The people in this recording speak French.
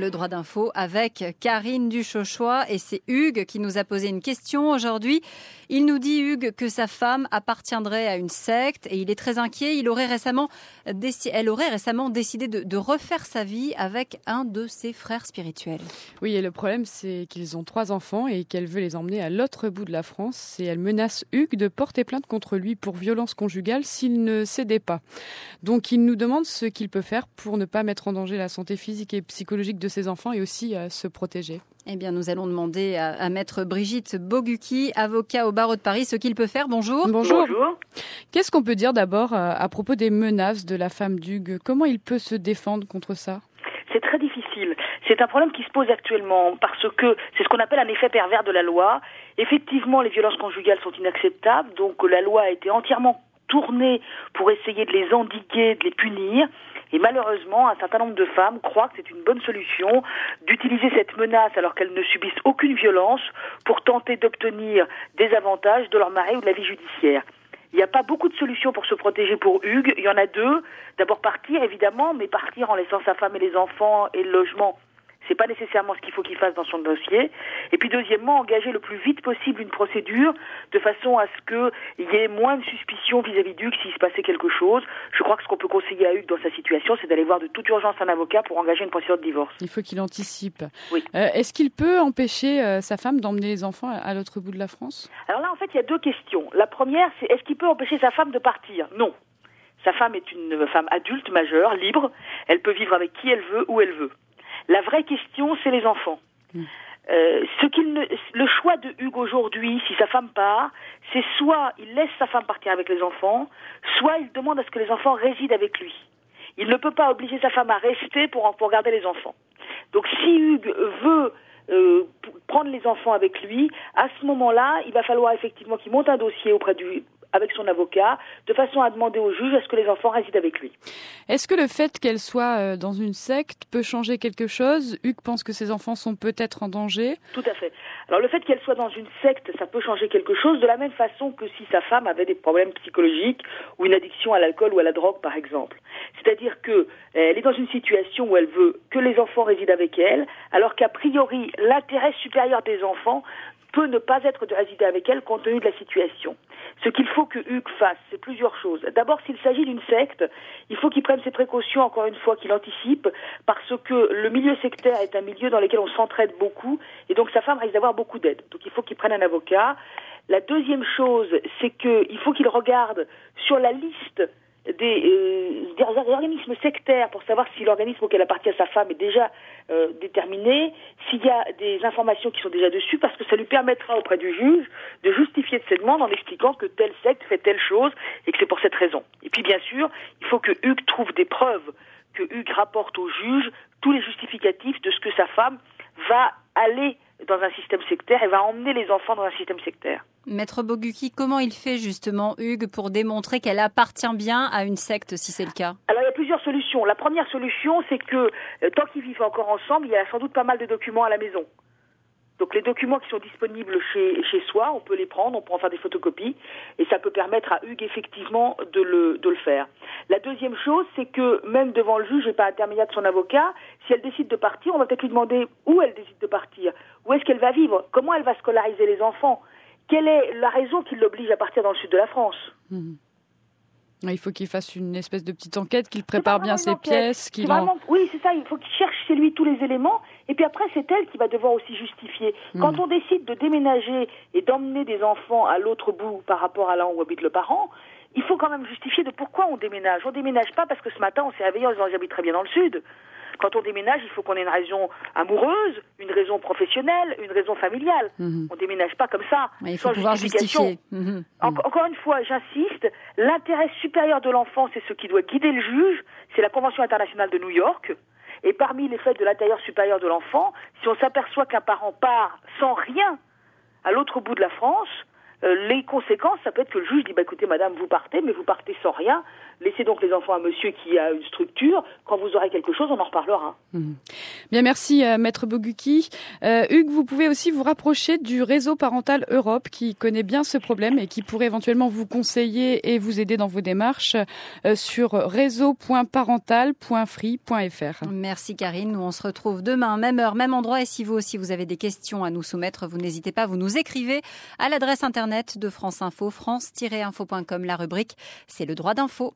le droit d'info avec Karine Duchochois et c'est Hugues qui nous a posé une question aujourd'hui. Il nous dit Hugues que sa femme appartiendrait à une secte et il est très inquiet. Il aurait récemment elle aurait récemment décidé de, de refaire sa vie avec un de ses frères spirituels. Oui, et le problème c'est qu'ils ont trois enfants et qu'elle veut les emmener à l'autre bout de la France et elle menace Hugues de porter plainte contre lui pour violence conjugale s'il ne cédait pas. Donc il nous demande ce qu'il peut faire pour ne pas mettre en danger la santé physique et psychologique de ses enfants et aussi à se protéger. Eh bien, nous allons demander à, maître Brigitte Boguki, avocat au barreau de Paris, ce qu'il peut faire. Bonjour. Bonjour. Qu'est-ce qu'on peut dire d'abord euh, à, propos des menaces de la femme d'Hugues Comment il peut se défendre contre ça? C'est très difficile. C'est un problème qui se pose actuellement parce que c'est ce qu'on appelle un effet pervers de la loi. Effectivement, les violences conjugales sont inacceptables, donc la loi a été entièrement tournée pour essayer de les endiguer, de les punir. Et malheureusement, un certain nombre de femmes croient que c'est une bonne solution d'utiliser cette menace alors qu'elles ne subissent aucune violence pour tenter d'obtenir des avantages de leur mari ou de la vie judiciaire. Il n'y a pas beaucoup de solutions pour se protéger pour Hugues. Il y en a deux. D'abord partir, évidemment, mais partir en laissant sa femme et les enfants et le logement c'est pas nécessairement ce qu'il faut qu'il fasse dans son dossier. Et puis deuxièmement, engager le plus vite possible une procédure de façon à ce qu'il y ait moins de suspicions vis-à-vis d'Hugues s'il se passait quelque chose. Je crois que ce qu'on peut conseiller à Hugues dans sa situation, c'est d'aller voir de toute urgence un avocat pour engager une procédure de divorce. Il faut qu'il anticipe. Oui. Euh, est-ce qu'il peut empêcher euh, sa femme d'emmener les enfants à l'autre bout de la France? Alors là, en fait, il y a deux questions. La première, c'est est-ce qu'il peut empêcher sa femme de partir? Non. Sa femme est une femme adulte, majeure, libre. Elle peut vivre avec qui elle veut, où elle veut. La vraie question, c'est les enfants. Mm. Euh, ce qu'il ne, le choix de Hugues aujourd'hui, si sa femme part, c'est soit il laisse sa femme partir avec les enfants, soit il demande à ce que les enfants résident avec lui. Il ne peut pas obliger sa femme à rester pour, pour garder les enfants. Donc si Hugues veut euh, prendre les enfants avec lui, à ce moment-là, il va falloir effectivement qu'il monte un dossier auprès du avec son avocat, de façon à demander au juge est-ce que les enfants résident avec lui. Est-ce que le fait qu'elle soit euh, dans une secte peut changer quelque chose? Hugues pense que ses enfants sont peut-être en danger. Tout à fait. Alors le fait qu'elle soit dans une secte, ça peut changer quelque chose de la même façon que si sa femme avait des problèmes psychologiques ou une addiction à l'alcool ou à la drogue par exemple. C'est-à-dire que elle est dans une situation où elle veut que les enfants résident avec elle, alors qu'a priori l'intérêt supérieur des enfants peut ne pas être de résider avec elle compte tenu de la situation. Ce qu'il faut que Hugues fasse, c'est plusieurs choses. D'abord, s'il s'agit d'une secte, il faut qu'il prenne ses précautions, encore une fois, qu'il anticipe, parce que le milieu sectaire est un milieu dans lequel on s'entraide beaucoup, et donc sa femme risque d'avoir beaucoup d'aide. Donc il faut qu'il prenne un avocat. La deuxième chose, c'est qu'il faut qu'il regarde sur la liste des, euh, des, organismes sectaires pour savoir si l'organisme auquel appartient sa femme est déjà euh, déterminé, s'il y a des informations qui sont déjà dessus, parce que ça lui permettra auprès du juge de justifier de ses demandes en expliquant que telle secte fait telle chose et que c'est pour cette raison. Et puis bien sûr, il faut que Hugues trouve des preuves, que Hugues rapporte au juge tous les justificatifs de ce que sa femme va aller dans un système sectaire et va emmener les enfants dans un système sectaire. Maître Boguki, comment il fait justement, Hugues, pour démontrer qu'elle appartient bien à une secte, si c'est le cas? Alors, il y a plusieurs solutions. La première solution, c'est que euh, tant qu'ils vivent encore ensemble, il y a sans doute pas mal de documents à la maison. Donc les documents qui sont disponibles chez, soi, on peut les prendre, on peut en faire des photocopies, et ça peut permettre à Hugues effectivement de le, faire. La deuxième chose, c'est que même devant le juge et par intermédiaire de son avocat, si elle décide de partir, on va peut-être lui demander où elle décide de partir, où est-ce qu'elle va vivre, comment elle va scolariser les enfants, quelle est la raison qui l'oblige à partir dans le sud de la France? Mmh. Il faut qu'il fasse une espèce de petite enquête, qu'il prépare bien ses pièces. Qu'il en... Oui, c'est ça. Il faut qu'il cherche chez lui tous les éléments. Et puis après, c'est elle qui va devoir aussi justifier. Hmm. Quand on décide de déménager et d'emmener des enfants à l'autre bout par rapport à là où habite le parent, il faut quand même justifier de pourquoi on déménage. On déménage pas parce que ce matin on s'est réveillé en disant j'habite très bien dans le sud. Quand on déménage, il faut qu'on ait une raison amoureuse, une raison professionnelle, une raison familiale. Mhm. On déménage pas comme ça. il faut pouvoir justifier. Mhm. encore une fois, j'insiste, l'intérêt supérieur de l'enfant, c'est ce qui doit guider le juge, c'est la Convention internationale de New York. Et parmi les faits de l'intérieur supérieur de l'enfant, si on s'aperçoit qu'un parent part sans rien à l'autre bout de la France, euh, les conséquences, ça peut être que le juge dit bah, écoutez, madame, vous partez, mais vous partez sans rien. Laissez donc les enfants à monsieur qui a une structure. Quand vous aurez quelque chose, on en reparlera. Mmh. Bien, merci euh, Maître Boguki. Euh, Hugues, vous pouvez aussi vous rapprocher du réseau parental Europe qui connaît bien ce problème et qui pourrait éventuellement vous conseiller et vous aider dans vos démarches euh, sur réseau.parental.free.fr. Merci Karine. Nous on se retrouve demain, même heure, même endroit. Et si vous aussi vous avez des questions à nous soumettre, vous n'hésitez pas, vous nous écrivez à l'adresse de France Info, france-info.com. La rubrique, c'est le droit d'info.